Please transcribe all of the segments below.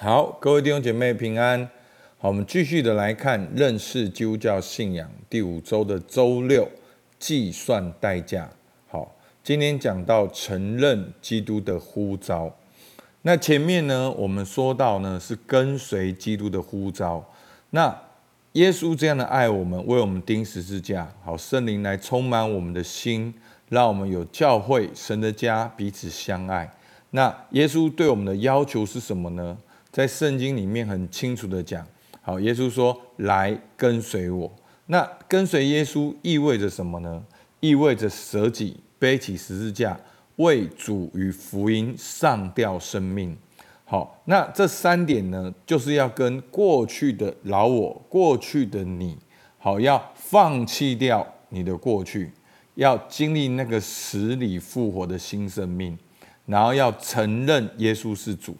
好，各位弟兄姐妹平安。好，我们继续的来看认识基督教信仰第五周的周六，计算代价。好，今天讲到承认基督的呼召。那前面呢，我们说到呢是跟随基督的呼召。那耶稣这样的爱我们，为我们钉十字架。好，圣灵来充满我们的心，让我们有教会神的家，彼此相爱。那耶稣对我们的要求是什么呢？在圣经里面很清楚的讲，好，耶稣说：“来跟随我。”那跟随耶稣意味着什么呢？意味着舍己，背起十字架，为主与福音上吊生命。好，那这三点呢，就是要跟过去的老我、过去的你，好，要放弃掉你的过去，要经历那个死里复活的新生命。然后要承认耶稣是主。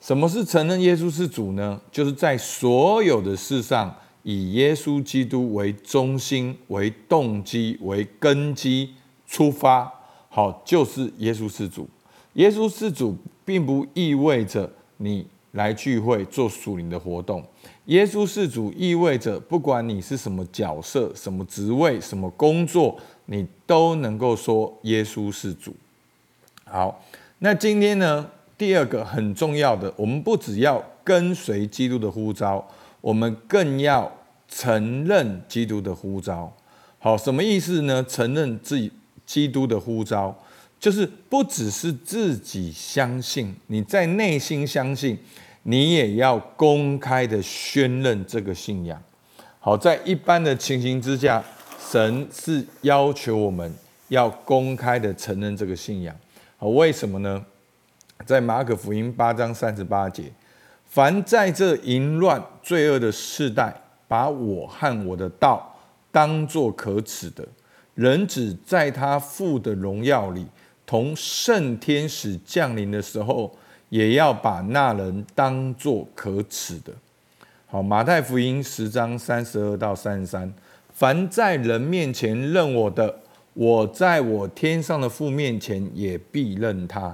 什么是承认耶稣是主呢？就是在所有的事上以耶稣基督为中心、为动机、为根基出发。好，就是耶稣是主。耶稣是主，并不意味着你来聚会做属灵的活动。耶稣是主，意味着不管你是什么角色、什么职位、什么工作，你都能够说耶稣是主。好，那今天呢，第二个很重要的，我们不只要跟随基督的呼召，我们更要承认基督的呼召。好，什么意思呢？承认自己基督的呼召，就是不只是自己相信，你在内心相信，你也要公开的宣认这个信仰。好，在一般的情形之下，神是要求我们要公开的承认这个信仰。好，为什么呢？在马可福音八章三十八节，凡在这淫乱罪恶的世代，把我和我的道当作可耻的，人只在他父的荣耀里，同圣天使降临的时候，也要把那人当作可耻的。好，马太福音十章三十二到三十三，凡在人面前认我的。我在我天上的父面前也必认他；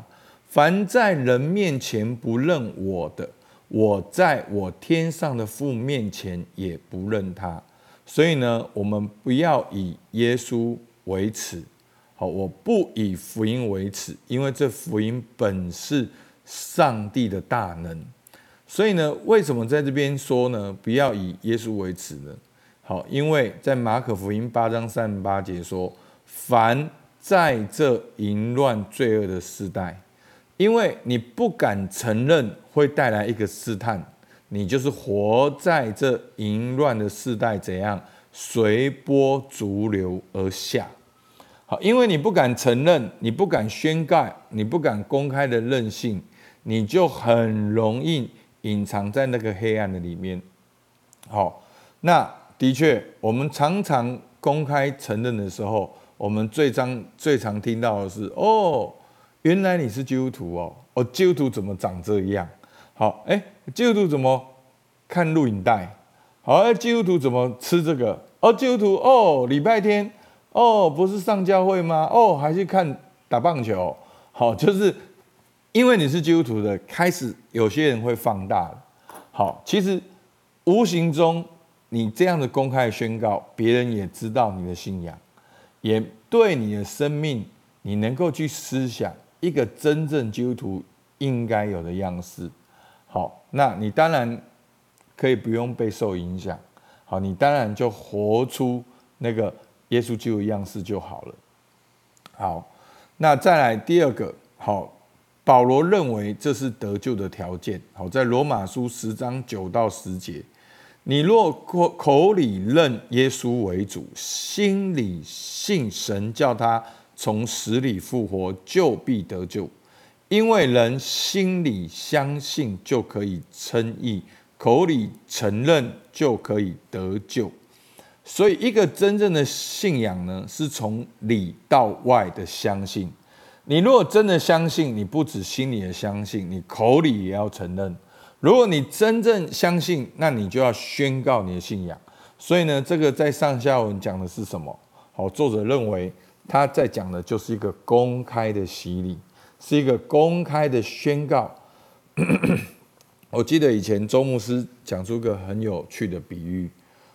凡在人面前不认我的，我在我天上的父面前也不认他。所以呢，我们不要以耶稣为耻。好，我不以福音为耻，因为这福音本是上帝的大能。所以呢，为什么在这边说呢？不要以耶稣为耻呢？好，因为在马可福音八章三十八节说。凡在这淫乱罪恶的时代，因为你不敢承认，会带来一个试探，你就是活在这淫乱的世代，怎样随波逐流而下。好，因为你不敢承认，你不敢宣告，你不敢公开的任性，你就很容易隐藏在那个黑暗的里面。好，那的确，我们常常公开承认的时候。我们最常最常听到的是哦，原来你是基督徒哦，哦，基督徒怎么长这样？好，哎，基督徒怎么看录影带？好，哎，基督徒怎么吃这个？哦，基督徒哦，礼拜天哦，不是上教会吗？哦，还去看打棒球？好，就是因为你是基督徒的，开始有些人会放大。好，其实无形中你这样的公开宣告，别人也知道你的信仰。也对你的生命，你能够去思想一个真正基督徒应该有的样式。好，那你当然可以不用被受影响。好，你当然就活出那个耶稣基督的样式就好了。好，那再来第二个，好，保罗认为这是得救的条件。好，在罗马书十章九到十节。你若口口里认耶稣为主，心里信神叫他从死里复活，就必得救。因为人心里相信就可以称义，口里承认就可以得救。所以，一个真正的信仰呢，是从里到外的相信。你如果真的相信，你不止心里的相信，你口里也要承认。如果你真正相信，那你就要宣告你的信仰。所以呢，这个在上下文讲的是什么？好，作者认为他在讲的就是一个公开的洗礼，是一个公开的宣告。我记得以前周牧师讲出个很有趣的比喻，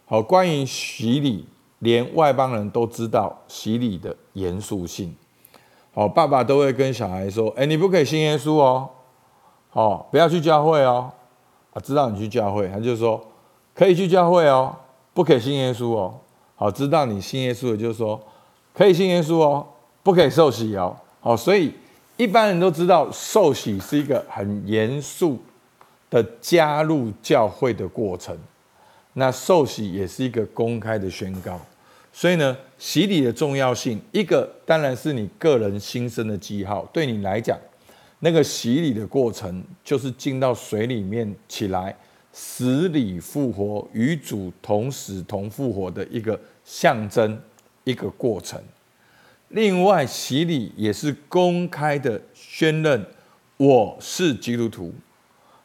好，关于洗礼，连外邦人都知道洗礼的严肃性。好，爸爸都会跟小孩说：“哎，你不可以信耶稣哦，好，不要去教会哦。”啊，知道你去教会，他就说可以去教会哦，不可以信耶稣哦。好，知道你信耶稣的，就是说可以信耶稣哦，不可以受洗哦。好，所以一般人都知道受洗是一个很严肃的加入教会的过程。那受洗也是一个公开的宣告。所以呢，洗礼的重要性，一个当然是你个人新生的记号，对你来讲。那个洗礼的过程，就是进到水里面起来，死里复活，与主同死同复活的一个象征，一个过程。另外，洗礼也是公开的宣认我是基督徒。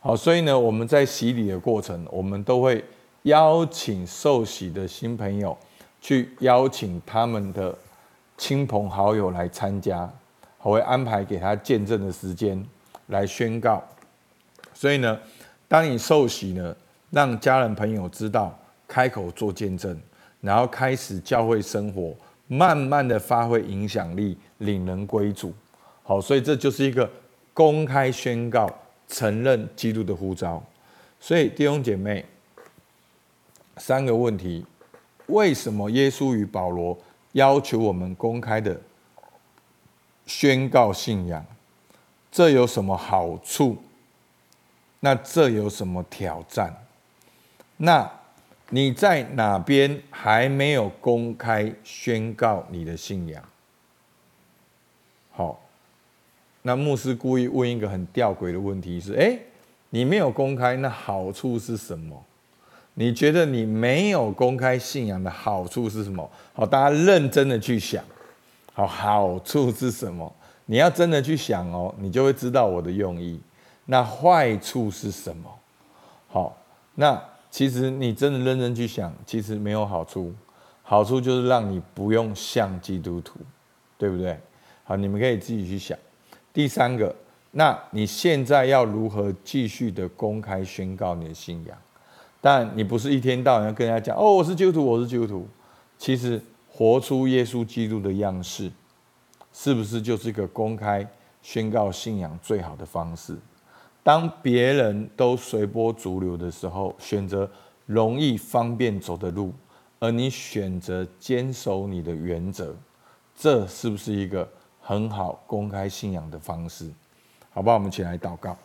好，所以呢，我们在洗礼的过程，我们都会邀请受洗的新朋友，去邀请他们的亲朋好友来参加。我会安排给他见证的时间来宣告，所以呢，当你受洗呢，让家人朋友知道，开口做见证，然后开始教会生活，慢慢的发挥影响力，领人归主。好，所以这就是一个公开宣告，承认基督的呼召。所以弟兄姐妹，三个问题：为什么耶稣与保罗要求我们公开的？宣告信仰，这有什么好处？那这有什么挑战？那你在哪边还没有公开宣告你的信仰？好，那牧师故意问一个很吊诡的问题是：诶，你没有公开，那好处是什么？你觉得你没有公开信仰的好处是什么？好，大家认真的去想。好，好处是什么？你要真的去想哦，你就会知道我的用意。那坏处是什么？好，那其实你真的认真去想，其实没有好处。好处就是让你不用像基督徒，对不对？好，你们可以自己去想。第三个，那你现在要如何继续的公开宣告你的信仰？但你不是一天到晚要跟人家讲哦，我是基督徒，我是基督徒。其实。活出耶稣基督的样式，是不是就是一个公开宣告信仰最好的方式？当别人都随波逐流的时候，选择容易方便走的路，而你选择坚守你的原则，这是不是一个很好公开信仰的方式？好吧？我们起来祷告。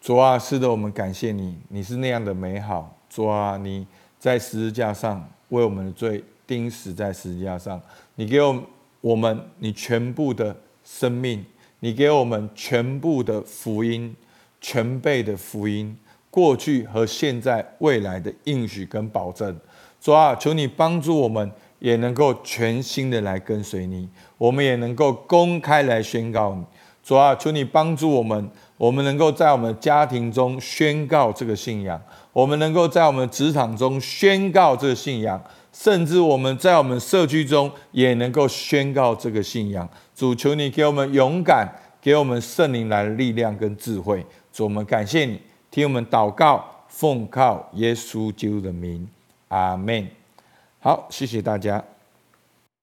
主啊，是的，我们感谢你，你是那样的美好。主啊，你在十字架上。为我们的罪钉死在十字架上，你给我我们你全部的生命，你给我们全部的福音，全备的福音，过去和现在未来的应许跟保证。主啊，求你帮助我们，也能够全心的来跟随你，我们也能够公开来宣告你。主啊，求你帮助我们，我们能够在我们家庭中宣告这个信仰。我们能够在我们职场中宣告这个信仰，甚至我们在我们社区中也能够宣告这个信仰。主，求你给我们勇敢，给我们圣灵来的力量跟智慧。主，我们感谢你，听我们祷告，奉靠耶稣基督的名，阿门。好，谢谢大家。